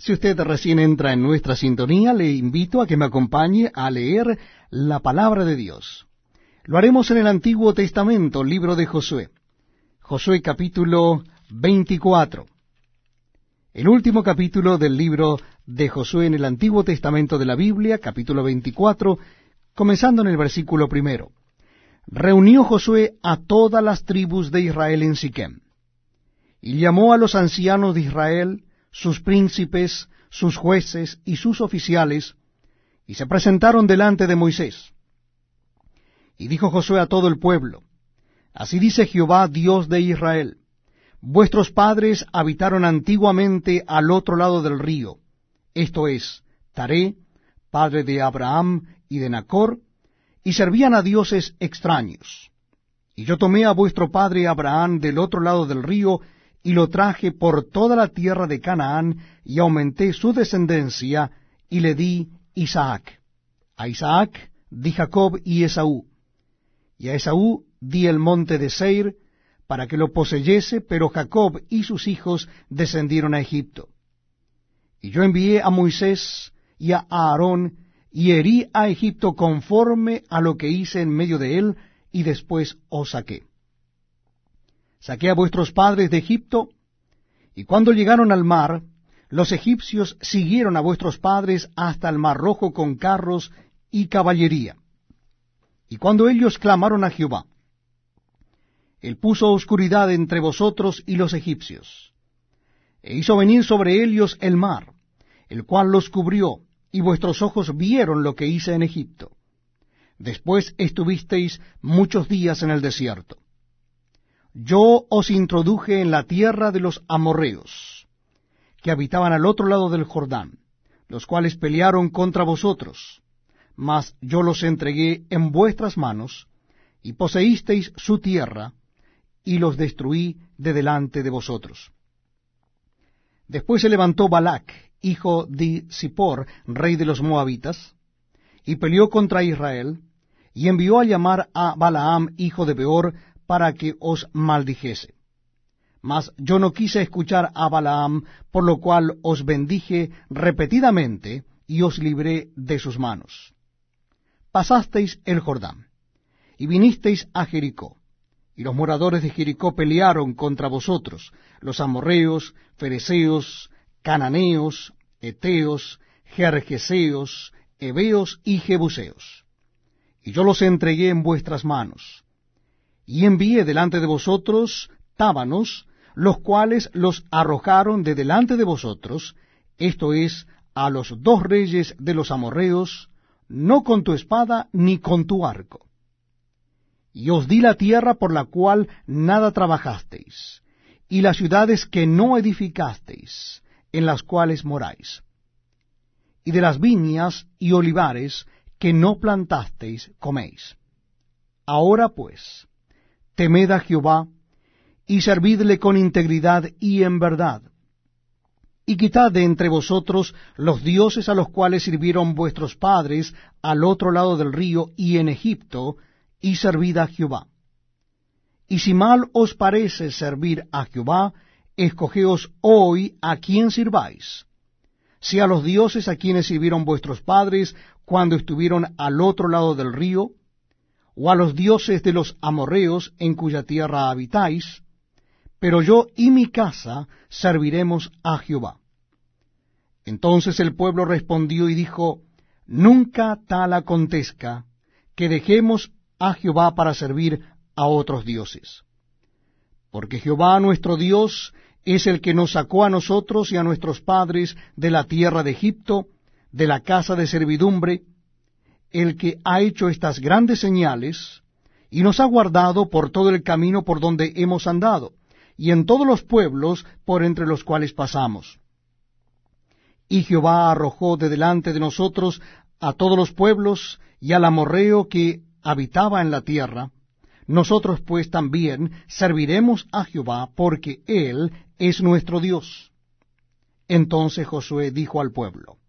Si usted recién entra en nuestra sintonía, le invito a que me acompañe a leer la palabra de Dios. Lo haremos en el Antiguo Testamento, libro de Josué. Josué capítulo 24. El último capítulo del libro de Josué en el Antiguo Testamento de la Biblia, capítulo 24, comenzando en el versículo primero. Reunió Josué a todas las tribus de Israel en Siquem, y llamó a los ancianos de Israel, sus príncipes, sus jueces y sus oficiales, y se presentaron delante de Moisés. Y dijo Josué a todo el pueblo, Así dice Jehová, Dios de Israel, vuestros padres habitaron antiguamente al otro lado del río, esto es, Taré, padre de Abraham y de Nacor, y servían a dioses extraños. Y yo tomé a vuestro padre Abraham del otro lado del río, y lo traje por toda la tierra de Canaán, y aumenté su descendencia, y le di Isaac. A Isaac di Jacob y Esaú. Y a Esaú di el monte de Seir, para que lo poseyese, pero Jacob y sus hijos descendieron a Egipto. Y yo envié a Moisés y a Aarón, y herí a Egipto conforme a lo que hice en medio de él, y después os saqué saqué a vuestros padres de Egipto, y cuando llegaron al mar, los egipcios siguieron a vuestros padres hasta el mar rojo con carros y caballería. Y cuando ellos clamaron a Jehová, él puso oscuridad entre vosotros y los egipcios, e hizo venir sobre ellos el mar, el cual los cubrió, y vuestros ojos vieron lo que hice en Egipto. Después estuvisteis muchos días en el desierto yo os introduje en la tierra de los amorreos, que habitaban al otro lado del Jordán, los cuales pelearon contra vosotros, mas yo los entregué en vuestras manos, y poseísteis su tierra, y los destruí de delante de vosotros. Después se levantó Balac, hijo de Zippor, rey de los moabitas, y peleó contra Israel, y envió a llamar a Balaam, hijo de Beor, para que os maldijese. Mas yo no quise escuchar a Balaam, por lo cual os bendije repetidamente y os libré de sus manos. Pasasteis el Jordán, y vinisteis a Jericó, y los moradores de Jericó pelearon contra vosotros, los amorreos, fereceos, cananeos, eteos, jerjeseos, heveos y jebuseos. Y yo los entregué en vuestras manos y envié delante de vosotros tábanos, los cuales los arrojaron de delante de vosotros, esto es, a los dos reyes de los amorreos, no con tu espada ni con tu arco. Y os di la tierra por la cual nada trabajasteis, y las ciudades que no edificasteis, en las cuales moráis, y de las viñas y olivares que no plantasteis coméis. Ahora pues, temed a Jehová, y servidle con integridad y en verdad. Y quitad de entre vosotros los dioses a los cuales sirvieron vuestros padres al otro lado del río y en Egipto, y servid a Jehová. Y si mal os parece servir a Jehová, escogeos hoy a quien sirváis, si a los dioses a quienes sirvieron vuestros padres cuando estuvieron al otro lado del río, o a los dioses de los amorreos en cuya tierra habitáis, pero yo y mi casa serviremos a Jehová. Entonces el pueblo respondió y dijo, Nunca tal acontezca que dejemos a Jehová para servir a otros dioses. Porque Jehová nuestro Dios es el que nos sacó a nosotros y a nuestros padres de la tierra de Egipto, de la casa de servidumbre, el que ha hecho estas grandes señales, y nos ha guardado por todo el camino por donde hemos andado, y en todos los pueblos por entre los cuales pasamos. Y Jehová arrojó de delante de nosotros a todos los pueblos y al amorreo que habitaba en la tierra. Nosotros pues también serviremos a Jehová, porque Él es nuestro Dios. Entonces Josué dijo al pueblo,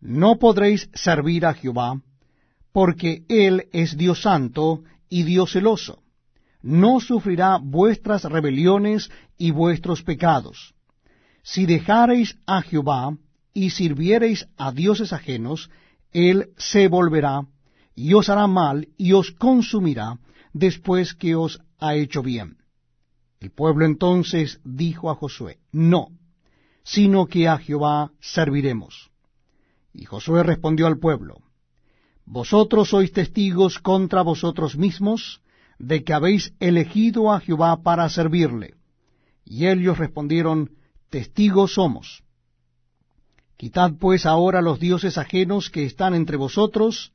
no podréis servir a Jehová, porque Él es Dios santo y Dios celoso. No sufrirá vuestras rebeliones y vuestros pecados, si dejareis a Jehová y sirviereis a dioses ajenos, él se volverá y os hará mal y os consumirá después que os ha hecho bien. El pueblo entonces dijo a Josué, no, sino que a Jehová serviremos. Y Josué respondió al pueblo, Vosotros sois testigos contra vosotros mismos de que habéis elegido a Jehová para servirle. Y ellos respondieron, Testigos somos. Quitad pues ahora los dioses ajenos que están entre vosotros,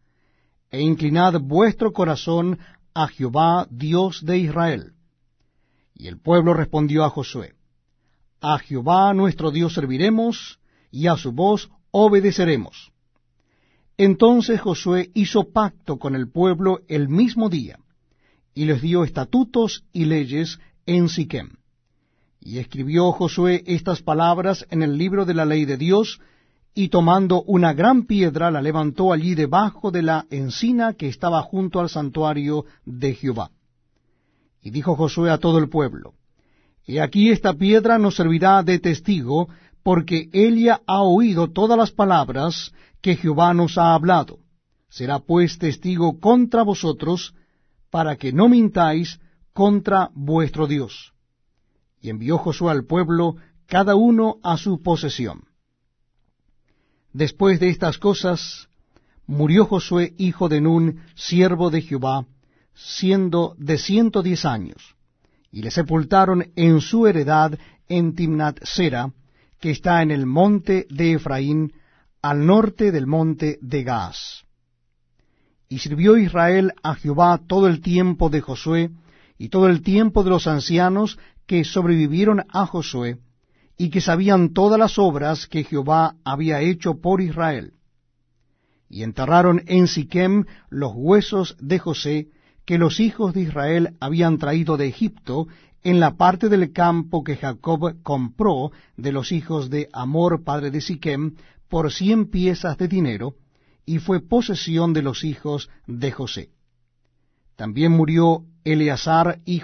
e inclinad vuestro corazón a Jehová, Dios de Israel. Y el pueblo respondió a Josué, A Jehová nuestro Dios serviremos, y a su voz obedeceremos. Entonces Josué hizo pacto con el pueblo el mismo día, y les dio estatutos y leyes en Siquem. Y escribió Josué estas palabras en el libro de la ley de Dios, y tomando una gran piedra la levantó allí debajo de la encina que estaba junto al santuario de Jehová. Y dijo Josué a todo el pueblo, He aquí esta piedra nos servirá de testigo, porque ella ha oído todas las palabras que Jehová nos ha hablado. Será pues testigo contra vosotros, para que no mintáis contra vuestro Dios. Y envió Josué al pueblo, cada uno a su posesión. Después de estas cosas, murió Josué hijo de Nun, siervo de Jehová, siendo de ciento diez años, y le sepultaron en su heredad en Timnat Sera, que está en el monte de Efraín, al norte del monte de Gaas. Y sirvió Israel a Jehová todo el tiempo de Josué, y todo el tiempo de los ancianos que sobrevivieron a Josué, y que sabían todas las obras que Jehová había hecho por Israel. Y enterraron en Siquem los huesos de José, que los hijos de Israel habían traído de Egipto, en la parte del campo que Jacob compró de los hijos de Amor, padre de Siquem, por cien piezas de dinero, y fue posesión de los hijos de José. También murió Eleazar, hijo